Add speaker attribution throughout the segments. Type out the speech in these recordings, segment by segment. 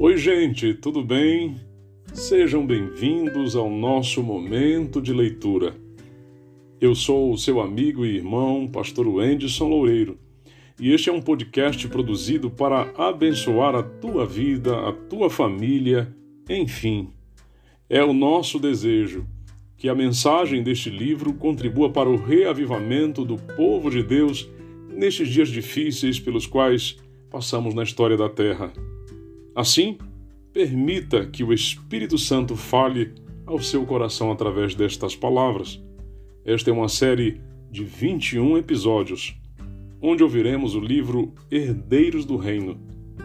Speaker 1: Oi, gente, tudo bem? Sejam bem-vindos ao nosso momento de leitura. Eu sou o seu amigo e irmão, Pastor Wenderson Loureiro, e este é um podcast produzido para abençoar a tua vida, a tua família, enfim. É o nosso desejo que a mensagem deste livro contribua para o reavivamento do povo de Deus nestes dias difíceis pelos quais passamos na história da Terra. Assim, permita que o Espírito Santo fale ao seu coração através destas palavras. Esta é uma série de 21 episódios, onde ouviremos o livro Herdeiros do Reino,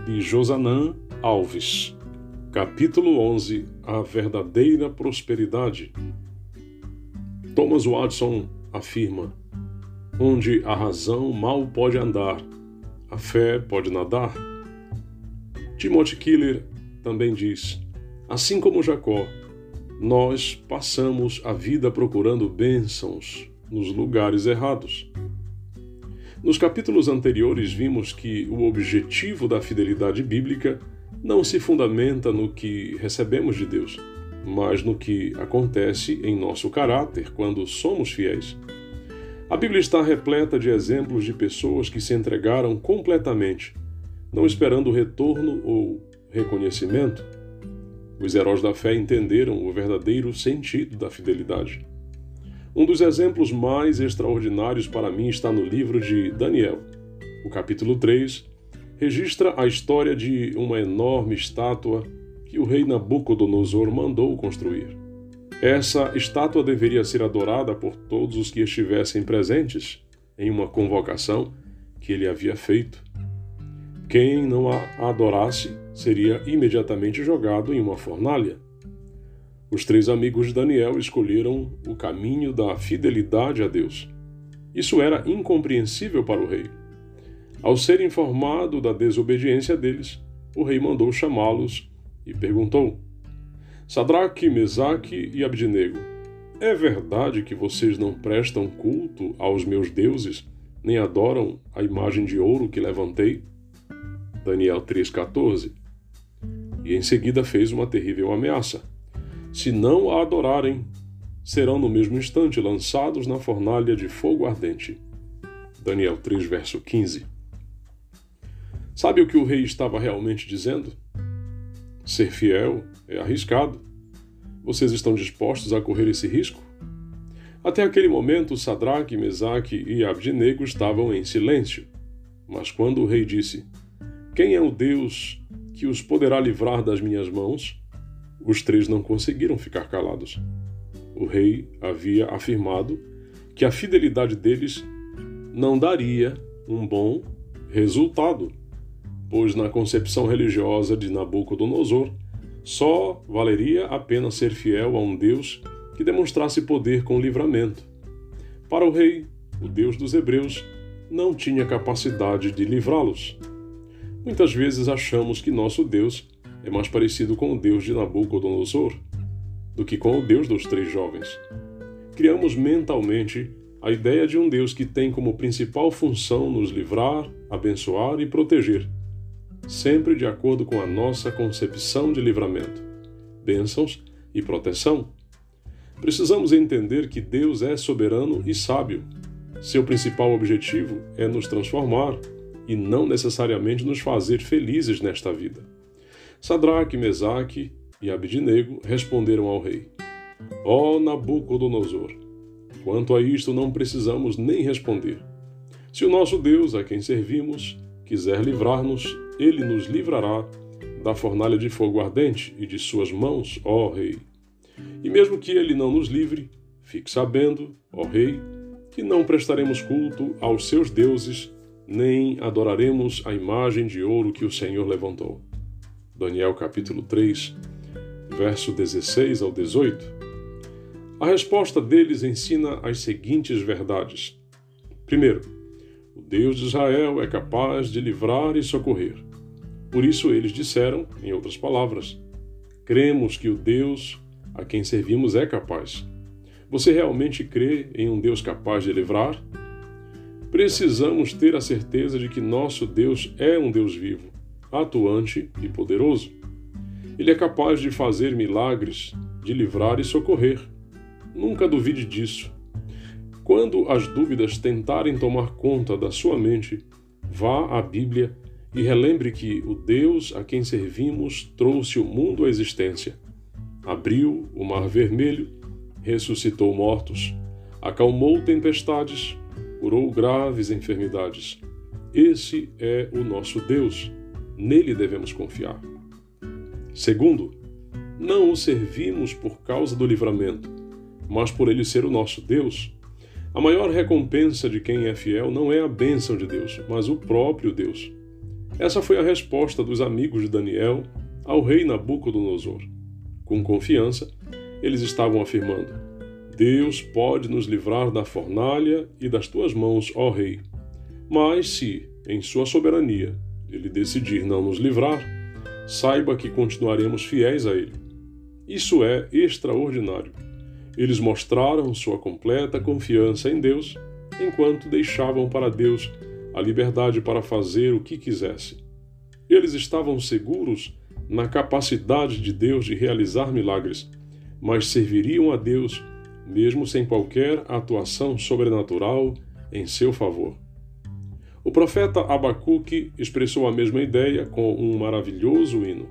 Speaker 1: de Josanã Alves. Capítulo 11 A Verdadeira Prosperidade. Thomas Watson afirma: Onde a razão mal pode andar, a fé pode nadar. Timothy Keller também diz: Assim como Jacó, nós passamos a vida procurando bênçãos nos lugares errados. Nos capítulos anteriores, vimos que o objetivo da fidelidade bíblica não se fundamenta no que recebemos de Deus, mas no que acontece em nosso caráter quando somos fiéis. A Bíblia está repleta de exemplos de pessoas que se entregaram completamente não esperando retorno ou reconhecimento, os heróis da fé entenderam o verdadeiro sentido da fidelidade. Um dos exemplos mais extraordinários para mim está no livro de Daniel. O capítulo 3 registra a história de uma enorme estátua que o rei Nabucodonosor mandou construir. Essa estátua deveria ser adorada por todos os que estivessem presentes em uma convocação que ele havia feito. Quem não a adorasse seria imediatamente jogado em uma fornalha. Os três amigos de Daniel escolheram o caminho da fidelidade a Deus. Isso era incompreensível para o rei. Ao ser informado da desobediência deles, o rei mandou chamá-los e perguntou: Sadraque, Mesaque e Abdinego, é verdade que vocês não prestam culto aos meus deuses, nem adoram a imagem de ouro que levantei? Daniel 3,14. E em seguida fez uma terrível ameaça: Se não a adorarem, serão no mesmo instante lançados na fornalha de fogo ardente. Daniel 3, verso 15. Sabe o que o rei estava realmente dizendo? Ser fiel é arriscado. Vocês estão dispostos a correr esse risco? Até aquele momento, Sadraque, Mesaque e Abdinego estavam em silêncio. Mas quando o rei disse: quem é o Deus que os poderá livrar das minhas mãos? Os três não conseguiram ficar calados. O rei havia afirmado que a fidelidade deles não daria um bom resultado, pois na concepção religiosa de Nabucodonosor só valeria a pena ser fiel a um Deus que demonstrasse poder com livramento. Para o rei, o Deus dos Hebreus não tinha capacidade de livrá-los. Muitas vezes achamos que nosso Deus é mais parecido com o Deus de Nabucodonosor do que com o Deus dos três jovens. Criamos mentalmente a ideia de um Deus que tem como principal função nos livrar, abençoar e proteger, sempre de acordo com a nossa concepção de livramento, bênçãos e proteção. Precisamos entender que Deus é soberano e sábio. Seu principal objetivo é nos transformar e não necessariamente nos fazer felizes nesta vida. Sadraque, Mesaque e Abidnego responderam ao rei: Ó oh, Nabucodonosor, quanto a isto não precisamos nem responder. Se o nosso Deus, a quem servimos, quiser livrar-nos, ele nos livrará da fornalha de fogo ardente e de suas mãos, ó Rei. E mesmo que ele não nos livre, fique sabendo, ó Rei, que não prestaremos culto aos seus deuses nem adoraremos a imagem de ouro que o Senhor levantou. Daniel capítulo 3, verso 16 ao 18. A resposta deles ensina as seguintes verdades. Primeiro, o Deus de Israel é capaz de livrar e socorrer. Por isso eles disseram, em outras palavras, cremos que o Deus a quem servimos é capaz. Você realmente crê em um Deus capaz de livrar? Precisamos ter a certeza de que nosso Deus é um Deus vivo, atuante e poderoso. Ele é capaz de fazer milagres, de livrar e socorrer. Nunca duvide disso. Quando as dúvidas tentarem tomar conta da sua mente, vá à Bíblia e relembre que o Deus a quem servimos trouxe o mundo à existência. Abriu o Mar Vermelho, ressuscitou mortos, acalmou tempestades, curou graves enfermidades. Esse é o nosso Deus. Nele devemos confiar. Segundo, não o servimos por causa do livramento, mas por ele ser o nosso Deus. A maior recompensa de quem é fiel não é a bênção de Deus, mas o próprio Deus. Essa foi a resposta dos amigos de Daniel ao rei Nabucodonosor. Com confiança, eles estavam afirmando: Deus pode nos livrar da fornalha e das tuas mãos, ó rei. Mas se, em sua soberania, ele decidir não nos livrar, saiba que continuaremos fiéis a ele. Isso é extraordinário. Eles mostraram sua completa confiança em Deus enquanto deixavam para Deus a liberdade para fazer o que quisesse. Eles estavam seguros na capacidade de Deus de realizar milagres, mas serviriam a Deus mesmo sem qualquer atuação sobrenatural em seu favor. O profeta Abacuque expressou a mesma ideia com um maravilhoso hino.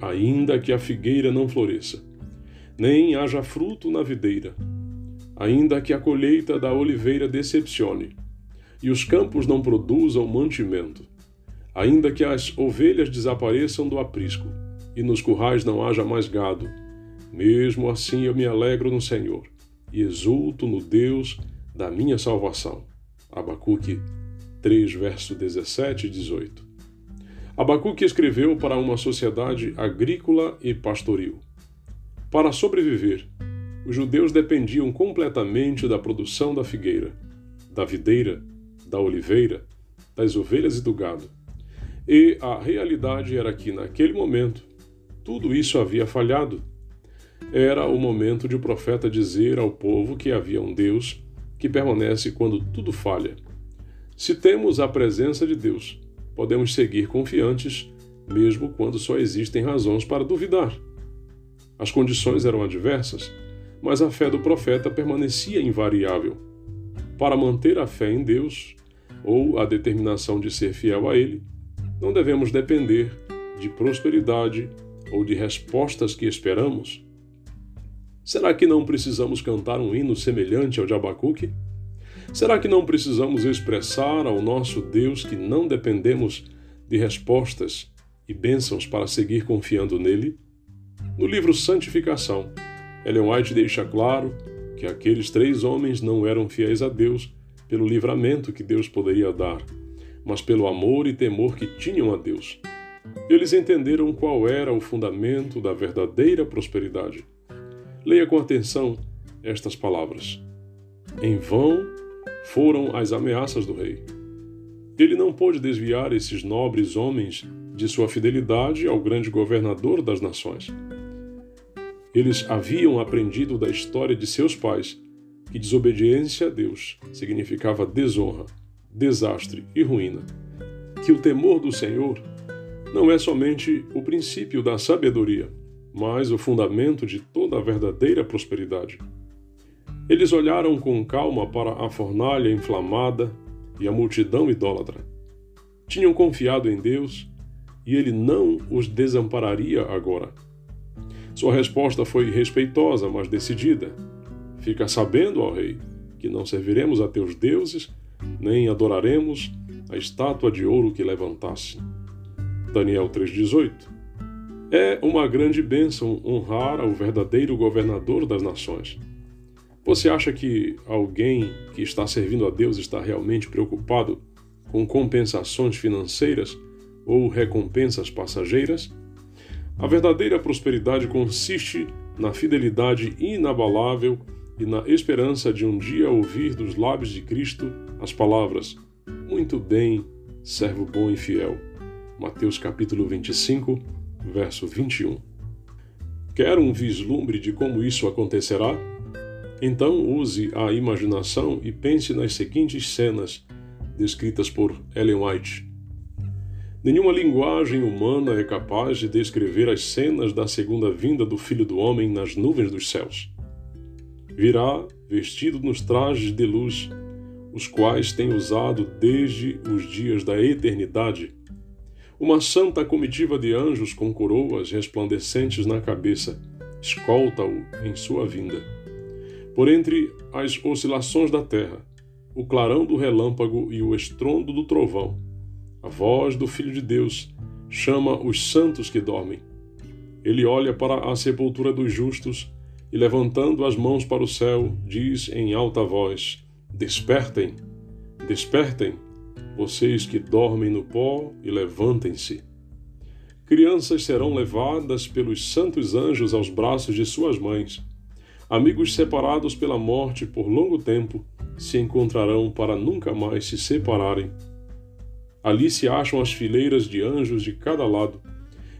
Speaker 1: Ainda que a figueira não floresça, nem haja fruto na videira, ainda que a colheita da oliveira decepcione, e os campos não produzam mantimento, ainda que as ovelhas desapareçam do aprisco, e nos currais não haja mais gado, mesmo assim eu me alegro no Senhor, e exulto no Deus da minha salvação. Abacuque 3, verso 17 e 18. Abacuque escreveu para uma sociedade agrícola e pastoril. Para sobreviver, os judeus dependiam completamente da produção da figueira, da videira, da oliveira, das ovelhas e do gado. E a realidade era que, naquele momento, tudo isso havia falhado. Era o momento de o profeta dizer ao povo que havia um Deus que permanece quando tudo falha. Se temos a presença de Deus, podemos seguir confiantes, mesmo quando só existem razões para duvidar. As condições eram adversas, mas a fé do profeta permanecia invariável. Para manter a fé em Deus, ou a determinação de ser fiel a Ele, não devemos depender de prosperidade ou de respostas que esperamos. Será que não precisamos cantar um hino semelhante ao de Abacuque? Será que não precisamos expressar ao nosso Deus que não dependemos de respostas e bênçãos para seguir confiando nele? No livro Santificação, Ellen White deixa claro que aqueles três homens não eram fiéis a Deus pelo livramento que Deus poderia dar, mas pelo amor e temor que tinham a Deus. Eles entenderam qual era o fundamento da verdadeira prosperidade. Leia com atenção estas palavras. Em vão foram as ameaças do rei. Ele não pôde desviar esses nobres homens de sua fidelidade ao grande governador das nações. Eles haviam aprendido da história de seus pais que desobediência a Deus significava desonra, desastre e ruína. Que o temor do Senhor não é somente o princípio da sabedoria, mas o fundamento de toda a verdadeira prosperidade. Eles olharam com calma para a fornalha inflamada e a multidão idólatra. Tinham confiado em Deus e ele não os desampararia agora. Sua resposta foi respeitosa, mas decidida. Fica sabendo, ó rei, que não serviremos a teus deuses, nem adoraremos a estátua de ouro que levantasse. Daniel 3,18 É uma grande bênção honrar ao verdadeiro governador das nações. Você acha que alguém que está servindo a Deus está realmente preocupado com compensações financeiras ou recompensas passageiras? A verdadeira prosperidade consiste na fidelidade inabalável e na esperança de um dia ouvir dos lábios de Cristo as palavras: Muito bem, servo bom e fiel. Mateus capítulo 25, verso 21. Quer um vislumbre de como isso acontecerá? Então use a imaginação e pense nas seguintes cenas descritas por Ellen White. Nenhuma linguagem humana é capaz de descrever as cenas da segunda vinda do Filho do Homem nas nuvens dos céus. Virá vestido nos trajes de luz, os quais tem usado desde os dias da eternidade. Uma santa comitiva de anjos com coroas resplandecentes na cabeça escolta-o em sua vinda. Por entre as oscilações da terra, o clarão do relâmpago e o estrondo do trovão, a voz do Filho de Deus chama os santos que dormem. Ele olha para a sepultura dos justos e, levantando as mãos para o céu, diz em alta voz: Despertem, despertem, vocês que dormem no pó, e levantem-se. Crianças serão levadas pelos santos anjos aos braços de suas mães. Amigos separados pela morte por longo tempo se encontrarão para nunca mais se separarem. Ali se acham as fileiras de anjos de cada lado,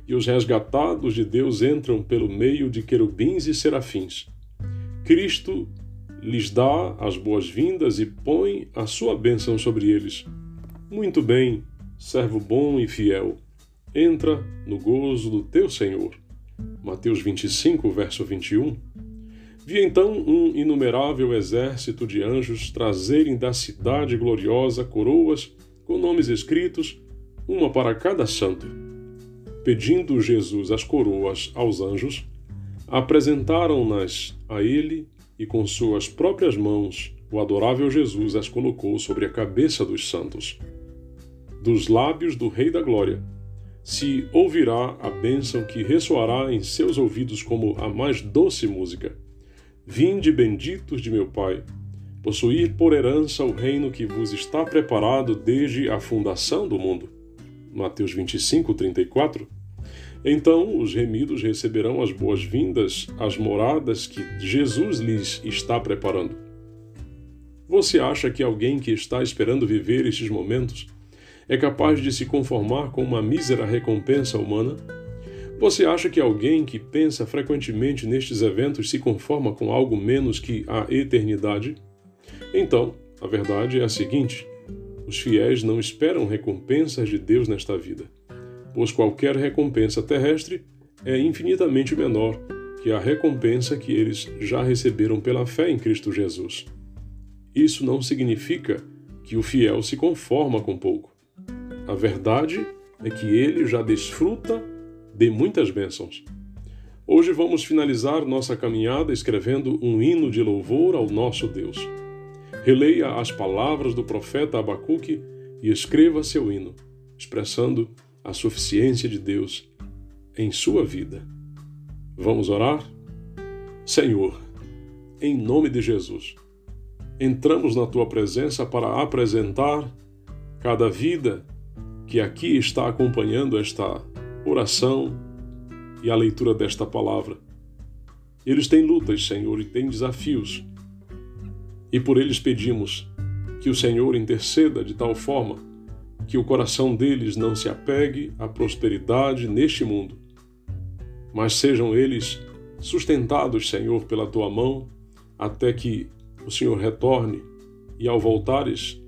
Speaker 1: e os resgatados de Deus entram pelo meio de querubins e serafins. Cristo lhes dá as boas-vindas e põe a sua bênção sobre eles. Muito bem, servo bom e fiel, entra no gozo do teu Senhor. Mateus 25, verso 21. Vi então um inumerável exército de anjos trazerem da cidade gloriosa coroas com nomes escritos, uma para cada santo. Pedindo Jesus as coroas aos anjos, apresentaram-nas a ele e com suas próprias mãos o adorável Jesus as colocou sobre a cabeça dos santos. Dos lábios do Rei da Glória se ouvirá a bênção que ressoará em seus ouvidos como a mais doce música. Vinde benditos de meu Pai possuir por herança o reino que vos está preparado desde a fundação do mundo. Mateus 25, 34. Então os remidos receberão as boas-vindas às moradas que Jesus lhes está preparando. Você acha que alguém que está esperando viver estes momentos é capaz de se conformar com uma mísera recompensa humana? Você acha que alguém que pensa frequentemente nestes eventos se conforma com algo menos que a eternidade? Então, a verdade é a seguinte: os fiéis não esperam recompensas de Deus nesta vida, pois qualquer recompensa terrestre é infinitamente menor que a recompensa que eles já receberam pela fé em Cristo Jesus. Isso não significa que o fiel se conforma com pouco. A verdade é que ele já desfruta de muitas bênçãos. Hoje vamos finalizar nossa caminhada escrevendo um hino de louvor ao nosso Deus. Releia as palavras do profeta Abacuque e escreva seu hino, expressando a suficiência de Deus em sua vida. Vamos orar? Senhor, em nome de Jesus, entramos na tua presença para apresentar cada vida que aqui está acompanhando esta oração e a leitura desta palavra. Eles têm lutas, Senhor, e têm desafios e por eles pedimos que o Senhor interceda de tal forma que o coração deles não se apegue à prosperidade neste mundo, mas sejam eles sustentados, Senhor, pela tua mão, até que o Senhor retorne e, ao voltares,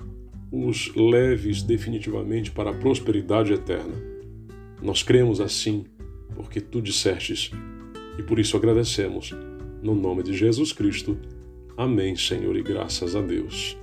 Speaker 1: os leves definitivamente para a prosperidade eterna. Nós cremos assim, porque tu dissestes, e por isso agradecemos, no nome de Jesus Cristo. Amém, Senhor, e graças a Deus.